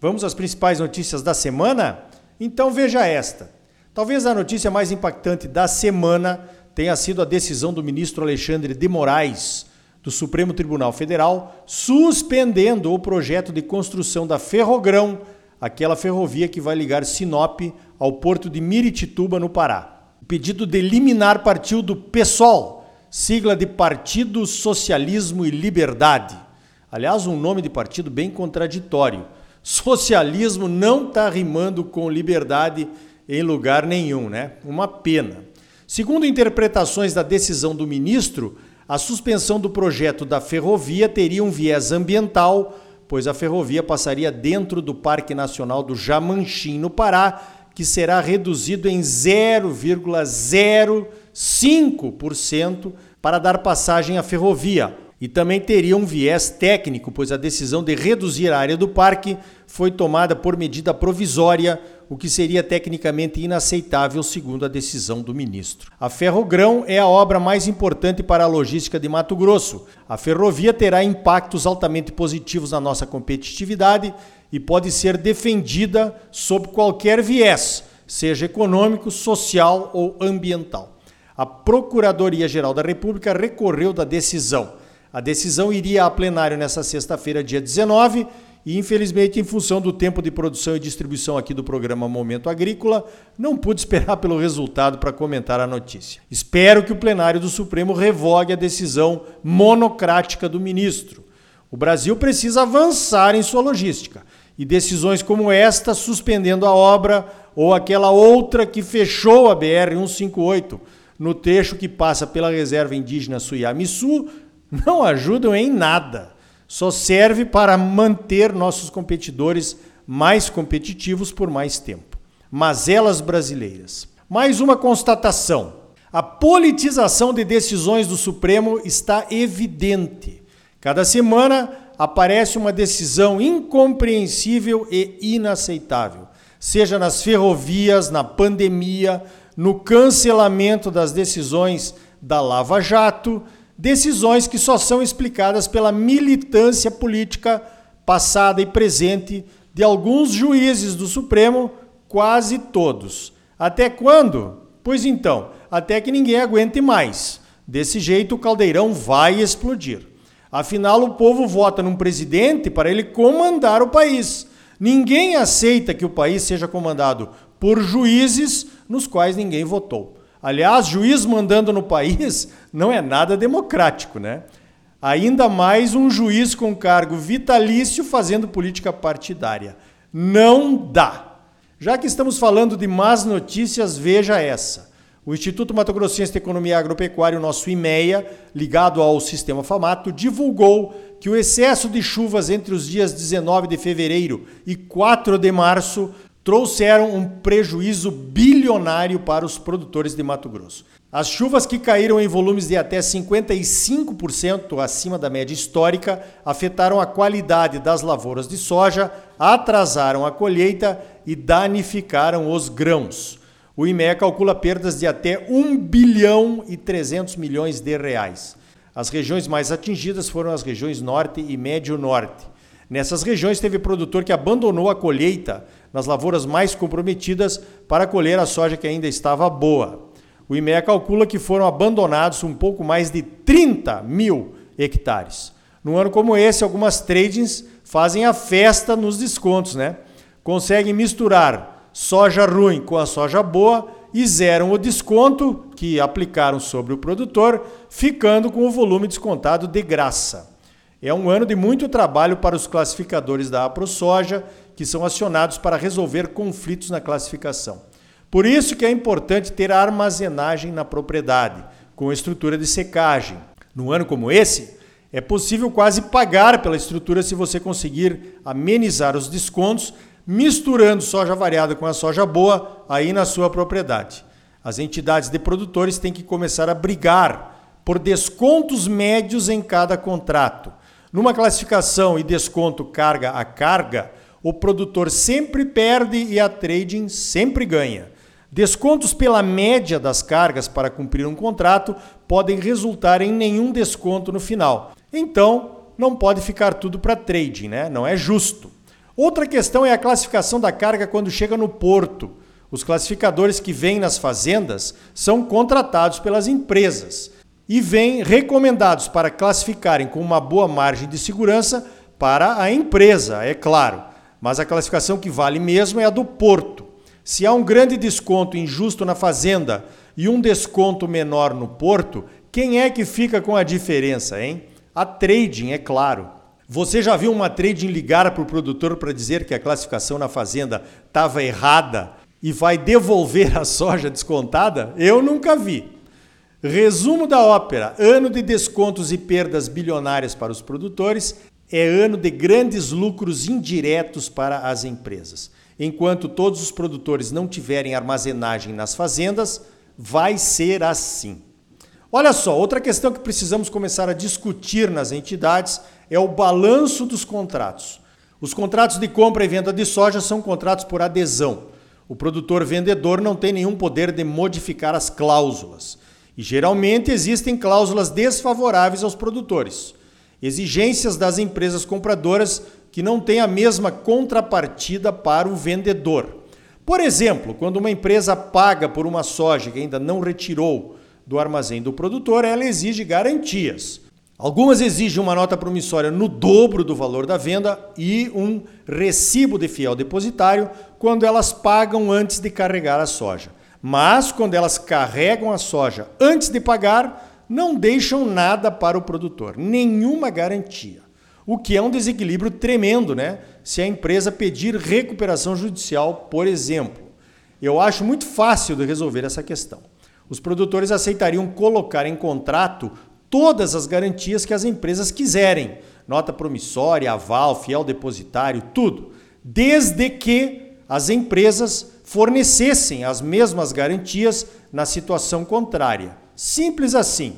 Vamos às principais notícias da semana? Então veja esta. Talvez a notícia mais impactante da semana tenha sido a decisão do ministro Alexandre de Moraes, do Supremo Tribunal Federal, suspendendo o projeto de construção da Ferrogrão, aquela ferrovia que vai ligar Sinop ao porto de Miritituba, no Pará. O pedido de liminar partiu do PSOL, sigla de Partido Socialismo e Liberdade. Aliás, um nome de partido bem contraditório. Socialismo não está rimando com liberdade em lugar nenhum, né? Uma pena. Segundo interpretações da decisão do ministro, a suspensão do projeto da ferrovia teria um viés ambiental, pois a ferrovia passaria dentro do Parque Nacional do Jamanchim, no Pará, que será reduzido em 0,05% para dar passagem à ferrovia. E também teria um viés técnico, pois a decisão de reduzir a área do parque foi tomada por medida provisória, o que seria tecnicamente inaceitável, segundo a decisão do ministro. A Ferrogrão é a obra mais importante para a logística de Mato Grosso. A ferrovia terá impactos altamente positivos na nossa competitividade e pode ser defendida sob qualquer viés, seja econômico, social ou ambiental a Procuradoria-Geral da República recorreu da decisão. A decisão iria a plenário nessa sexta-feira, dia 19, e infelizmente, em função do tempo de produção e distribuição aqui do programa Momento Agrícola, não pude esperar pelo resultado para comentar a notícia. Espero que o plenário do Supremo revogue a decisão monocrática do ministro. O Brasil precisa avançar em sua logística. E decisões como esta, suspendendo a obra, ou aquela outra que fechou a BR 158 no trecho que passa pela reserva indígena Suiamiçu não ajudam em nada. Só serve para manter nossos competidores mais competitivos por mais tempo. Mazelas brasileiras. Mais uma constatação. A politização de decisões do Supremo está evidente. Cada semana aparece uma decisão incompreensível e inaceitável, seja nas ferrovias, na pandemia, no cancelamento das decisões da Lava Jato, decisões que só são explicadas pela militância política passada e presente de alguns juízes do Supremo, quase todos. Até quando? Pois então, até que ninguém aguente mais. Desse jeito o caldeirão vai explodir. Afinal, o povo vota num presidente para ele comandar o país. Ninguém aceita que o país seja comandado por juízes nos quais ninguém votou. Aliás, juiz mandando no país não é nada democrático, né? Ainda mais um juiz com cargo vitalício fazendo política partidária. Não dá. Já que estamos falando de más notícias, veja essa. O Instituto Mato Grossense de Economia Agropecuária, o nosso IMEA, ligado ao Sistema Famato, divulgou que o excesso de chuvas entre os dias 19 de fevereiro e 4 de março trouxeram um prejuízo bilionário para os produtores de Mato Grosso. As chuvas que caíram em volumes de até 55% acima da média histórica afetaram a qualidade das lavouras de soja, atrasaram a colheita e danificaram os grãos. O IME calcula perdas de até 1 bilhão e 300 milhões de reais. As regiões mais atingidas foram as regiões norte e médio norte. Nessas regiões teve produtor que abandonou a colheita nas lavouras mais comprometidas para colher a soja que ainda estava boa. O IMEA calcula que foram abandonados um pouco mais de 30 mil hectares. Num ano como esse, algumas tradings fazem a festa nos descontos, né? Conseguem misturar soja ruim com a soja boa e zeram o desconto que aplicaram sobre o produtor, ficando com o volume descontado de graça. É um ano de muito trabalho para os classificadores da AproSoja que são acionados para resolver conflitos na classificação. Por isso que é importante ter armazenagem na propriedade, com estrutura de secagem. Num ano como esse, É possível quase pagar pela estrutura se você conseguir amenizar os descontos, misturando soja variada com a soja boa aí na sua propriedade. As entidades de produtores têm que começar a brigar por descontos médios em cada contrato. Numa classificação e desconto carga a carga, o produtor sempre perde e a trading sempre ganha. Descontos pela média das cargas para cumprir um contrato podem resultar em nenhum desconto no final. Então, não pode ficar tudo para trading, né? Não é justo. Outra questão é a classificação da carga quando chega no porto. Os classificadores que vêm nas fazendas são contratados pelas empresas e vêm recomendados para classificarem com uma boa margem de segurança para a empresa, é claro. Mas a classificação que vale mesmo é a do porto. Se há um grande desconto injusto na fazenda e um desconto menor no porto, quem é que fica com a diferença, hein? A trading, é claro. Você já viu uma trading ligar para o produtor para dizer que a classificação na fazenda estava errada e vai devolver a soja descontada? Eu nunca vi. Resumo da ópera: ano de descontos e perdas bilionárias para os produtores é ano de grandes lucros indiretos para as empresas. Enquanto todos os produtores não tiverem armazenagem nas fazendas, vai ser assim. Olha só, outra questão que precisamos começar a discutir nas entidades é o balanço dos contratos. Os contratos de compra e venda de soja são contratos por adesão. O produtor vendedor não tem nenhum poder de modificar as cláusulas. E geralmente existem cláusulas desfavoráveis aos produtores. Exigências das empresas compradoras que não têm a mesma contrapartida para o vendedor. Por exemplo, quando uma empresa paga por uma soja que ainda não retirou do armazém do produtor, ela exige garantias. Algumas exigem uma nota promissória no dobro do valor da venda e um recibo de fiel depositário quando elas pagam antes de carregar a soja. Mas quando elas carregam a soja antes de pagar, não deixam nada para o produtor, nenhuma garantia. O que é um desequilíbrio tremendo, né? Se a empresa pedir recuperação judicial, por exemplo. Eu acho muito fácil de resolver essa questão os produtores aceitariam colocar em contrato todas as garantias que as empresas quiserem, nota promissória, aval, fiel depositário, tudo, desde que as empresas fornecessem as mesmas garantias na situação contrária. Simples assim.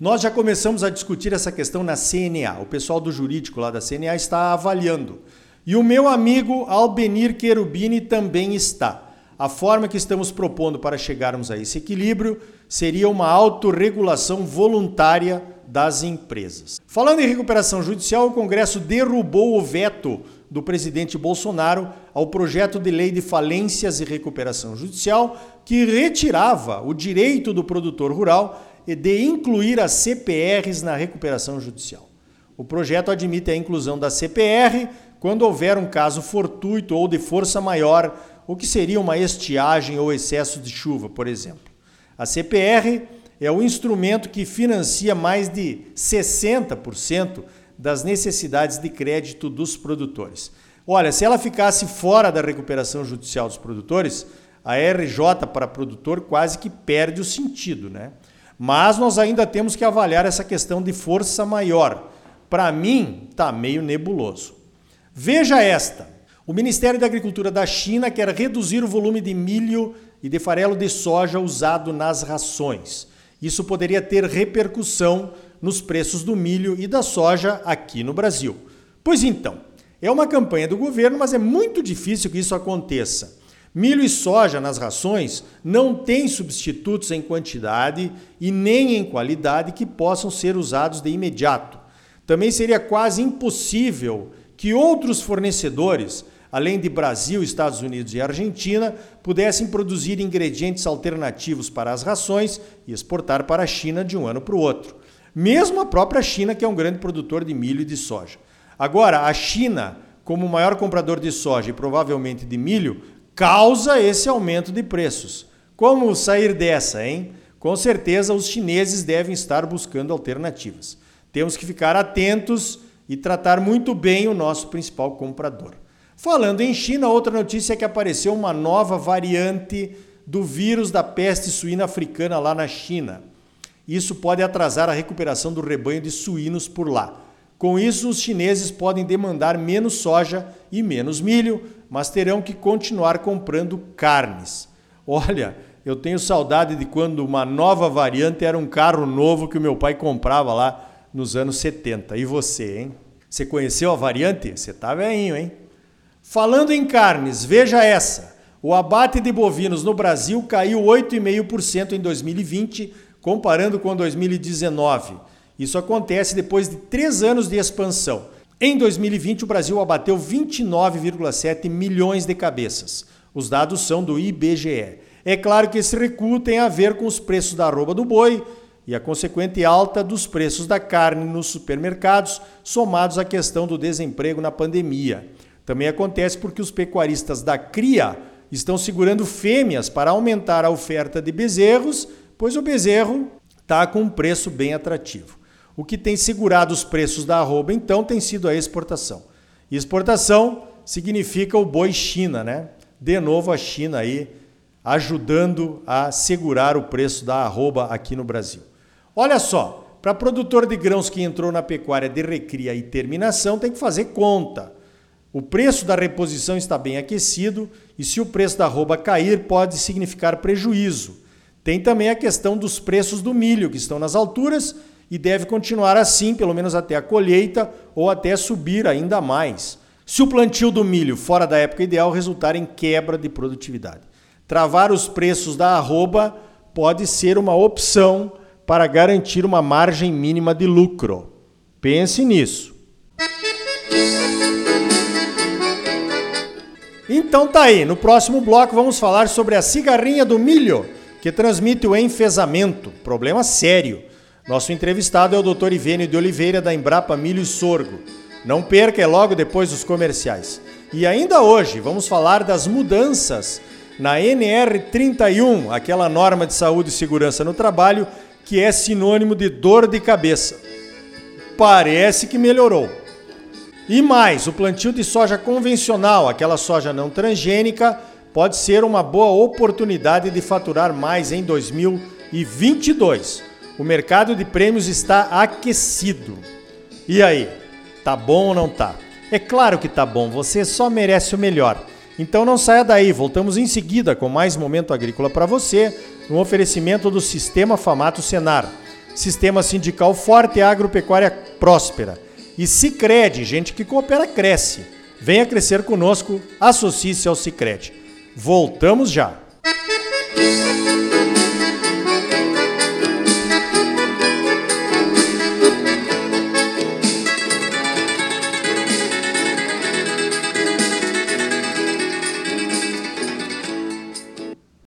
Nós já começamos a discutir essa questão na CNA. O pessoal do jurídico lá da CNA está avaliando. E o meu amigo Albenir Querubini também está. A forma que estamos propondo para chegarmos a esse equilíbrio seria uma autorregulação voluntária das empresas. Falando em recuperação judicial, o Congresso derrubou o veto do presidente Bolsonaro ao projeto de lei de falências e recuperação judicial que retirava o direito do produtor rural de incluir as CPRs na recuperação judicial. O projeto admite a inclusão da CPR quando houver um caso fortuito ou de força maior o que seria uma estiagem ou excesso de chuva, por exemplo. A CPR é o instrumento que financia mais de 60% das necessidades de crédito dos produtores. Olha, se ela ficasse fora da recuperação judicial dos produtores, a RJ para produtor quase que perde o sentido, né? Mas nós ainda temos que avaliar essa questão de força maior. Para mim, está meio nebuloso. Veja esta. O Ministério da Agricultura da China quer reduzir o volume de milho e de farelo de soja usado nas rações. Isso poderia ter repercussão nos preços do milho e da soja aqui no Brasil. Pois então, é uma campanha do governo, mas é muito difícil que isso aconteça. Milho e soja nas rações não têm substitutos em quantidade e nem em qualidade que possam ser usados de imediato. Também seria quase impossível que outros fornecedores além de Brasil, Estados Unidos e Argentina, pudessem produzir ingredientes alternativos para as rações e exportar para a China de um ano para o outro. Mesmo a própria China, que é um grande produtor de milho e de soja. Agora, a China, como maior comprador de soja e provavelmente de milho, causa esse aumento de preços. Como sair dessa, hein? Com certeza os chineses devem estar buscando alternativas. Temos que ficar atentos e tratar muito bem o nosso principal comprador. Falando em China, outra notícia é que apareceu uma nova variante do vírus da peste suína africana lá na China. Isso pode atrasar a recuperação do rebanho de suínos por lá. Com isso, os chineses podem demandar menos soja e menos milho, mas terão que continuar comprando carnes. Olha, eu tenho saudade de quando uma nova variante era um carro novo que o meu pai comprava lá nos anos 70. E você, hein? Você conheceu a variante? Você tá velhinho, hein? Falando em carnes, veja essa. O abate de bovinos no Brasil caiu 8,5% em 2020, comparando com 2019. Isso acontece depois de três anos de expansão. Em 2020, o Brasil abateu 29,7 milhões de cabeças. Os dados são do IBGE. É claro que esse recuo tem a ver com os preços da arroba do boi e a consequente alta dos preços da carne nos supermercados, somados à questão do desemprego na pandemia. Também acontece porque os pecuaristas da cria estão segurando fêmeas para aumentar a oferta de bezerros, pois o bezerro está com um preço bem atrativo. O que tem segurado os preços da arroba, então, tem sido a exportação. E exportação significa o boi China, né? De novo a China aí ajudando a segurar o preço da arroba aqui no Brasil. Olha só, para produtor de grãos que entrou na pecuária de recria e terminação, tem que fazer conta. O preço da reposição está bem aquecido e se o preço da arroba cair, pode significar prejuízo. Tem também a questão dos preços do milho, que estão nas alturas e deve continuar assim, pelo menos até a colheita ou até subir ainda mais. Se o plantio do milho fora da época ideal resultar em quebra de produtividade. Travar os preços da arroba pode ser uma opção para garantir uma margem mínima de lucro. Pense nisso. Então tá aí, no próximo bloco vamos falar sobre a cigarrinha do milho, que transmite o enfesamento, problema sério. Nosso entrevistado é o Dr. Ivênio de Oliveira da Embrapa Milho e Sorgo. Não perca, é logo depois dos comerciais. E ainda hoje vamos falar das mudanças na NR31, aquela norma de saúde e segurança no trabalho que é sinônimo de dor de cabeça. Parece que melhorou. E mais, o plantio de soja convencional, aquela soja não transgênica, pode ser uma boa oportunidade de faturar mais em 2022. O mercado de prêmios está aquecido. E aí, tá bom ou não tá? É claro que tá bom, você só merece o melhor. Então não saia daí, voltamos em seguida com mais momento agrícola para você, no oferecimento do Sistema Famato Senar. Sistema sindical forte e agropecuária próspera. E Sicredi, gente que coopera cresce. Venha crescer conosco, associe-se ao Sicredi. Voltamos já. Música